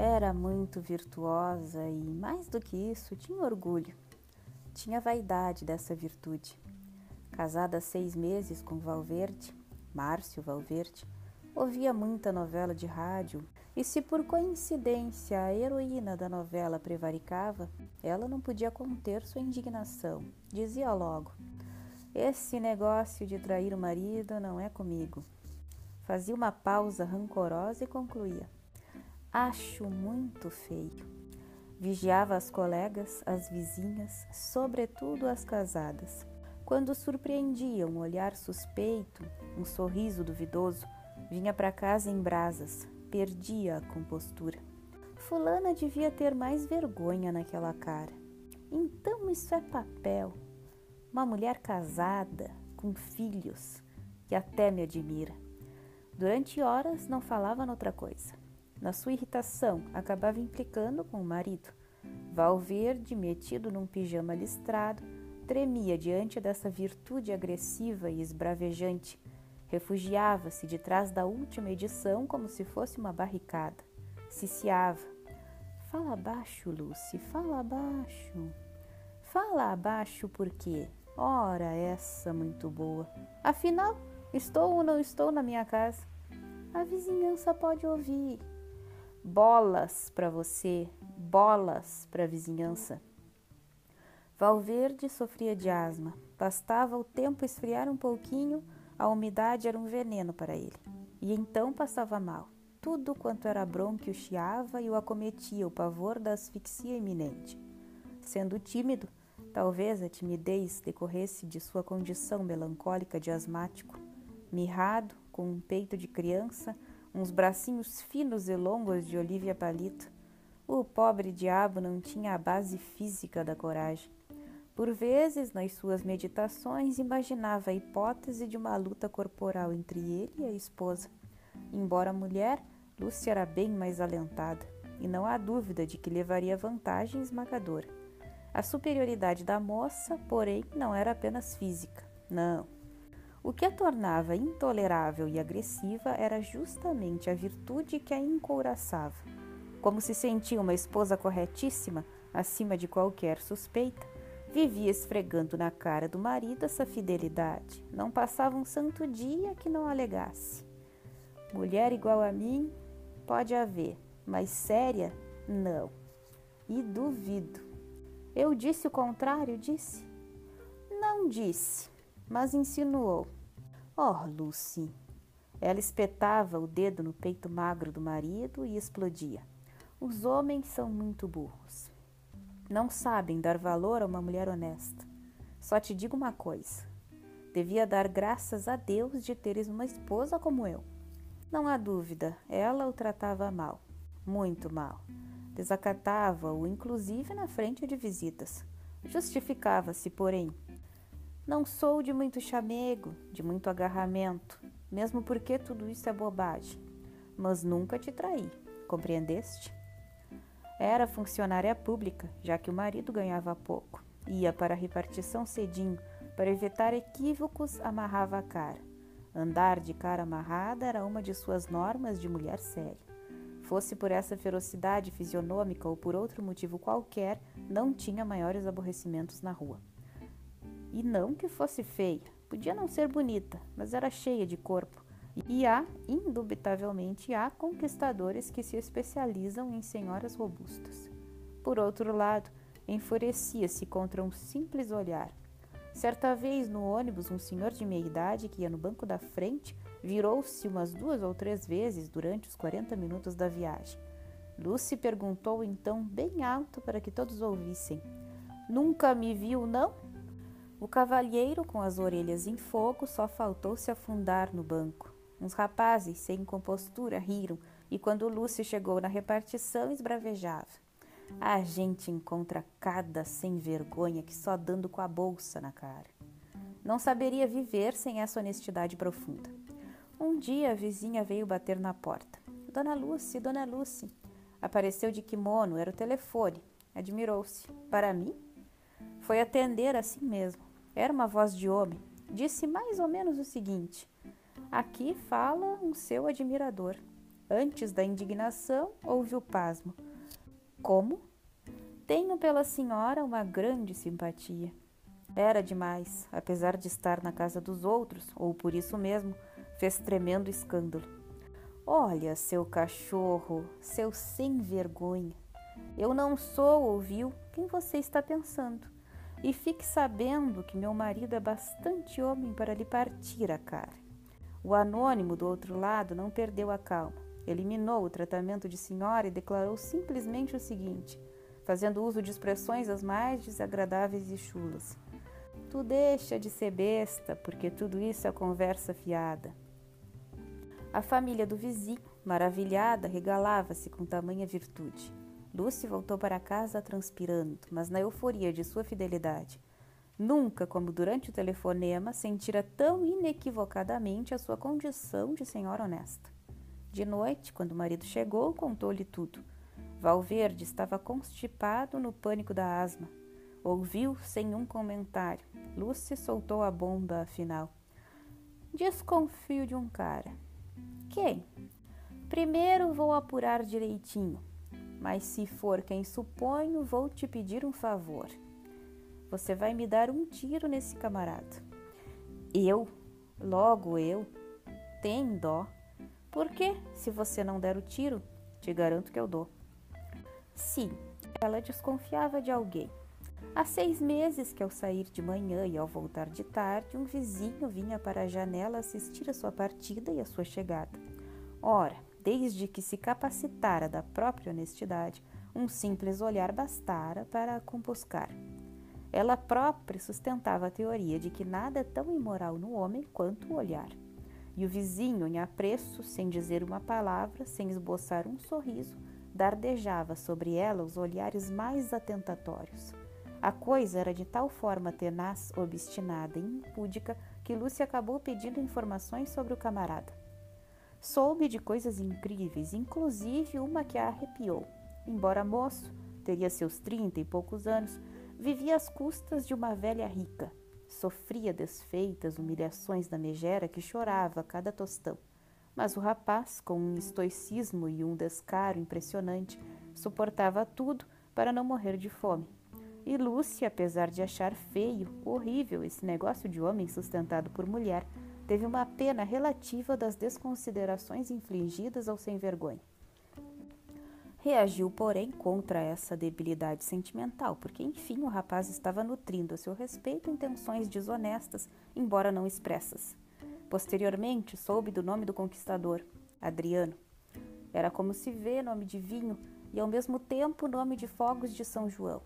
Era muito virtuosa e, mais do que isso, tinha orgulho. Tinha vaidade dessa virtude. Casada há seis meses com Valverde, Márcio Valverde, ouvia muita novela de rádio e, se por coincidência a heroína da novela prevaricava, ela não podia conter sua indignação. Dizia logo: Esse negócio de trair o marido não é comigo. Fazia uma pausa rancorosa e concluía: Acho muito feio. Vigiava as colegas, as vizinhas, sobretudo as casadas. Quando surpreendia um olhar suspeito, um sorriso duvidoso, vinha para casa em brasas, perdia a compostura. Fulana devia ter mais vergonha naquela cara. Então isso é papel. Uma mulher casada, com filhos, que até me admira. Durante horas não falava noutra coisa. Na sua irritação, acabava implicando com o marido. Valverde, metido num pijama listrado, tremia diante dessa virtude agressiva e esbravejante. Refugiava-se de trás da última edição como se fosse uma barricada. Ciciava. Fala abaixo, Lucy, fala abaixo. Fala abaixo por quê? Ora, essa muito boa. Afinal, Estou ou não estou na minha casa? A vizinhança pode ouvir. Bolas para você, bolas para a vizinhança. Valverde sofria de asma. Bastava o tempo esfriar um pouquinho, a umidade era um veneno para ele. E então passava mal. Tudo quanto era bronquio chiava e o acometia o pavor da asfixia iminente. Sendo tímido, talvez a timidez decorresse de sua condição melancólica de asmático mirrado, com um peito de criança, uns bracinhos finos e longos de Olivia Palito. O pobre diabo não tinha a base física da coragem. Por vezes, nas suas meditações, imaginava a hipótese de uma luta corporal entre ele e a esposa. Embora mulher, Lúcia era bem mais alentada, e não há dúvida de que levaria vantagem esmagadora. A superioridade da moça, porém, não era apenas física. Não, o que a tornava intolerável e agressiva era justamente a virtude que a encouraçava. Como se sentia uma esposa corretíssima, acima de qualquer suspeita, vivia esfregando na cara do marido essa fidelidade. Não passava um santo dia que não alegasse. Mulher igual a mim, pode haver, mas séria, não. E duvido. Eu disse o contrário, disse? Não disse mas insinuou: Oh, Lucy! Ela espetava o dedo no peito magro do marido e explodia. Os homens são muito burros. Não sabem dar valor a uma mulher honesta. Só te digo uma coisa: devia dar graças a Deus de teres uma esposa como eu. Não há dúvida, ela o tratava mal, muito mal. Desacatava-o, inclusive na frente de visitas. Justificava-se, porém, não sou de muito chamego, de muito agarramento, mesmo porque tudo isso é bobagem. Mas nunca te traí, compreendeste? Era funcionária pública, já que o marido ganhava pouco. Ia para a repartição cedinho, para evitar equívocos, amarrava a cara. Andar de cara amarrada era uma de suas normas de mulher séria. Fosse por essa ferocidade fisionômica ou por outro motivo qualquer, não tinha maiores aborrecimentos na rua. E não que fosse feia, podia não ser bonita, mas era cheia de corpo. E há, indubitavelmente, há conquistadores que se especializam em senhoras robustas. Por outro lado, enfurecia-se contra um simples olhar. Certa vez no ônibus, um senhor de meia idade que ia no banco da frente virou-se umas duas ou três vezes durante os 40 minutos da viagem. Lucy perguntou então bem alto para que todos ouvissem: Nunca me viu, não? O cavalheiro, com as orelhas em fogo, só faltou se afundar no banco. Uns rapazes, sem compostura, riram, e quando Lúcia chegou na repartição, esbravejava. A gente encontra cada sem vergonha que só dando com a bolsa na cara. Não saberia viver sem essa honestidade profunda. Um dia a vizinha veio bater na porta. Dona Lucy, Dona Lucy. Apareceu de kimono, era o telefone. Admirou-se. Para mim? Foi atender assim mesmo. Era uma voz de homem. Disse mais ou menos o seguinte: Aqui fala um seu admirador. Antes da indignação, houve o pasmo. Como? Tenho pela senhora uma grande simpatia. Era demais, apesar de estar na casa dos outros, ou por isso mesmo, fez tremendo escândalo. Olha, seu cachorro, seu sem vergonha. Eu não sou, ouviu, quem você está pensando. E fique sabendo que meu marido é bastante homem para lhe partir a cara. O anônimo do outro lado não perdeu a calma. Eliminou o tratamento de senhora e declarou simplesmente o seguinte, fazendo uso de expressões as mais desagradáveis e chulas. Tu deixa de ser besta, porque tudo isso é conversa fiada. A família do vizinho, maravilhada, regalava-se com tamanha virtude. Lucy voltou para casa transpirando, mas na euforia de sua fidelidade. Nunca, como durante o telefonema, sentira tão inequivocadamente a sua condição de senhora honesta. De noite, quando o marido chegou, contou-lhe tudo. Valverde estava constipado no pânico da asma. Ouviu sem um comentário. Lucy soltou a bomba, afinal. Desconfio de um cara. Quem? Primeiro vou apurar direitinho, mas se for quem suponho, vou te pedir um favor. Você vai me dar um tiro nesse camarada. Eu? Logo eu? Tem dó. Por quê? Se você não der o tiro, te garanto que eu dou. Sim, ela desconfiava de alguém. Há seis meses que, ao sair de manhã e ao voltar de tarde, um vizinho vinha para a janela assistir a sua partida e a sua chegada. Ora, desde que se capacitara da própria honestidade, um simples olhar bastara para a compuscar. Ela própria sustentava a teoria de que nada é tão imoral no homem quanto o olhar. E o vizinho, em apreço, sem dizer uma palavra, sem esboçar um sorriso, dardejava sobre ela os olhares mais atentatórios. A coisa era de tal forma tenaz, obstinada e impúdica que Lúcia acabou pedindo informações sobre o camarada. Soube de coisas incríveis, inclusive uma que a arrepiou. Embora moço, teria seus trinta e poucos anos, vivia às custas de uma velha rica. Sofria desfeitas, humilhações da megera que chorava a cada tostão. Mas o rapaz, com um estoicismo e um descaro impressionante, suportava tudo para não morrer de fome. E Lúcia, apesar de achar feio, horrível esse negócio de homem sustentado por mulher, teve uma pena relativa das desconsiderações infligidas ao sem vergonha. Reagiu, porém, contra essa debilidade sentimental, porque enfim o rapaz estava nutrindo a seu respeito intenções desonestas, embora não expressas. Posteriormente, soube do nome do conquistador, Adriano. Era como se vê nome de vinho e ao mesmo tempo nome de fogos de São João.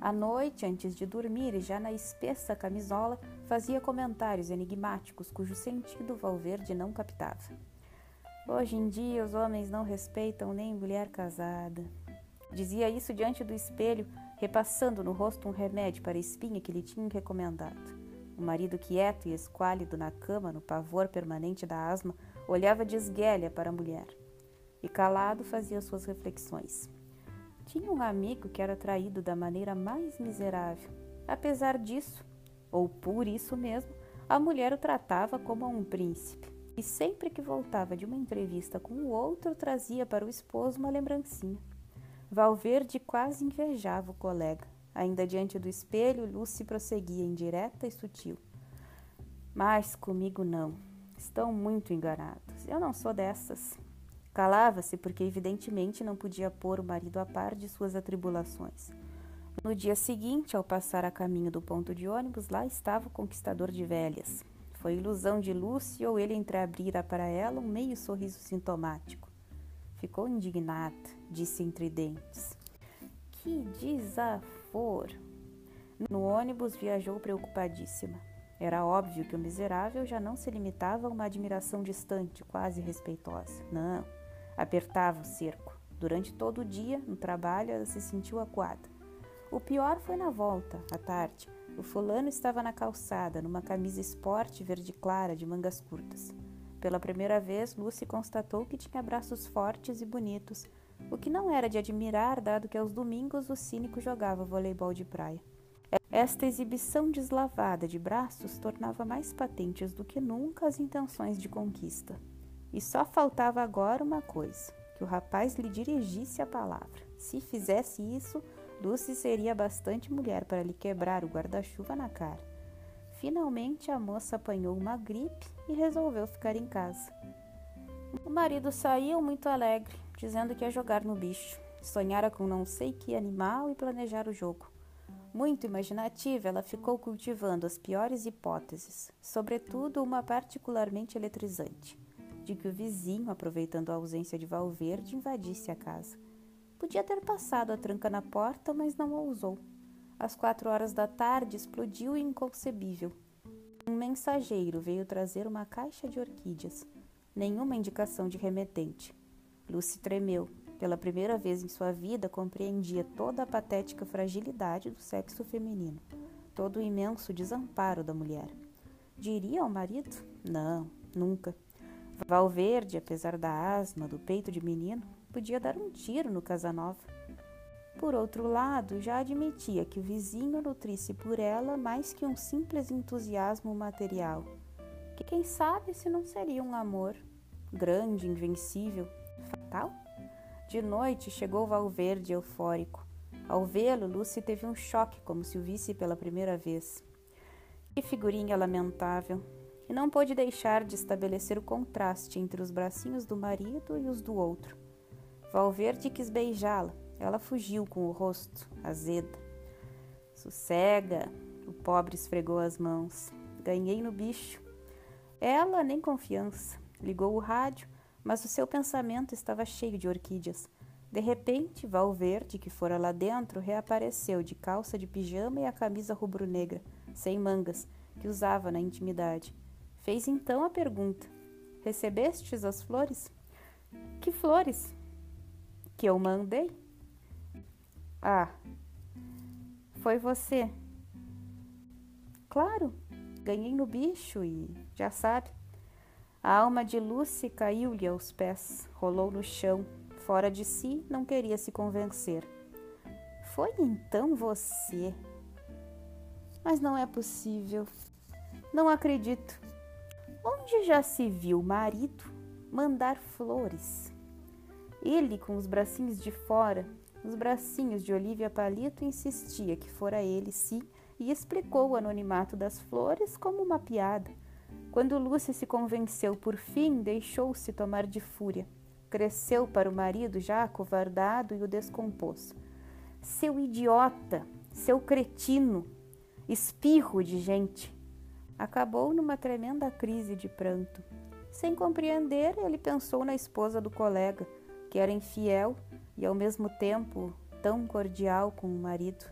À noite, antes de dormir e já na espessa camisola, fazia comentários enigmáticos cujo sentido Valverde não captava. Hoje em dia, os homens não respeitam nem mulher casada. Dizia isso diante do espelho, repassando no rosto um remédio para a espinha que lhe tinham recomendado. O marido quieto e esquálido na cama, no pavor permanente da asma, olhava de esguelha para a mulher. E calado fazia suas reflexões. Tinha um amigo que era traído da maneira mais miserável. Apesar disso, ou por isso mesmo, a mulher o tratava como a um príncipe. E sempre que voltava de uma entrevista com o outro, trazia para o esposo uma lembrancinha. Valverde quase invejava o colega. Ainda diante do espelho, Lucy prosseguia indireta e sutil. Mas comigo não. Estão muito enganados. Eu não sou dessas. Calava-se porque, evidentemente, não podia pôr o marido a par de suas atribulações. No dia seguinte, ao passar a caminho do ponto de ônibus, lá estava o conquistador de velhas. Foi ilusão de Lúcia ou ele entreabrira para ela um meio sorriso sintomático. Ficou indignada, disse entre dentes. Que desaforo! No ônibus viajou preocupadíssima. Era óbvio que o miserável já não se limitava a uma admiração distante, quase respeitosa. Não, Apertava o cerco. Durante todo o dia, no trabalho, ela se sentiu acuada. O pior foi na volta, à tarde. O fulano estava na calçada, numa camisa esporte verde clara de mangas curtas. Pela primeira vez, Lucy constatou que tinha braços fortes e bonitos, o que não era de admirar, dado que aos domingos o cínico jogava voleibol de praia. Esta exibição deslavada de braços tornava mais patentes do que nunca as intenções de conquista. E só faltava agora uma coisa: que o rapaz lhe dirigisse a palavra. Se fizesse isso, Lucy seria bastante mulher para lhe quebrar o guarda-chuva na cara. Finalmente a moça apanhou uma gripe e resolveu ficar em casa. O marido saiu muito alegre, dizendo que ia jogar no bicho. Sonhara com não sei que animal e planejar o jogo. Muito imaginativa, ela ficou cultivando as piores hipóteses, sobretudo uma particularmente eletrizante, de que o vizinho, aproveitando a ausência de Valverde, invadisse a casa. Podia ter passado a tranca na porta, mas não ousou. Às quatro horas da tarde explodiu o inconcebível. Um mensageiro veio trazer uma caixa de orquídeas. Nenhuma indicação de remetente. Lucy tremeu, pela primeira vez em sua vida, compreendia toda a patética fragilidade do sexo feminino, todo o imenso desamparo da mulher. Diria ao marido? Não, nunca. Valverde, apesar da asma, do peito de menino, podia dar um tiro no Casanova. Por outro lado, já admitia que o vizinho nutrisse por ela mais que um simples entusiasmo material. Que quem sabe se não seria um amor grande, invencível, fatal? De noite chegou Valverde eufórico. Ao vê-lo, Lucy teve um choque, como se o visse pela primeira vez. Que figurinha lamentável! E não pôde deixar de estabelecer o contraste entre os bracinhos do marido e os do outro. Valverde quis beijá-la. Ela fugiu com o rosto azeda. Sossega, o pobre esfregou as mãos. Ganhei no bicho. Ela nem confiança. Ligou o rádio mas o seu pensamento estava cheio de orquídeas. De repente, Valverde, que fora lá dentro, reapareceu de calça de pijama e a camisa rubro-negra, sem mangas, que usava na intimidade. Fez então a pergunta: Recebestes as flores? Que flores? Que eu mandei? Ah, foi você. Claro, ganhei no bicho e já sabe. A alma de Lucy caiu-lhe aos pés, rolou no chão, fora de si, não queria se convencer. Foi então você? Mas não é possível. Não acredito. Onde já se viu marido mandar flores? Ele, com os bracinhos de fora, os bracinhos de Olivia Palito, insistia que fora ele, sim, e explicou o anonimato das flores como uma piada quando Lúcia se convenceu por fim, deixou-se tomar de fúria. Cresceu para o marido já acovardado e o descompôs. Seu idiota, seu cretino, espirro de gente. Acabou numa tremenda crise de pranto. Sem compreender, ele pensou na esposa do colega, que era infiel e ao mesmo tempo tão cordial com o marido.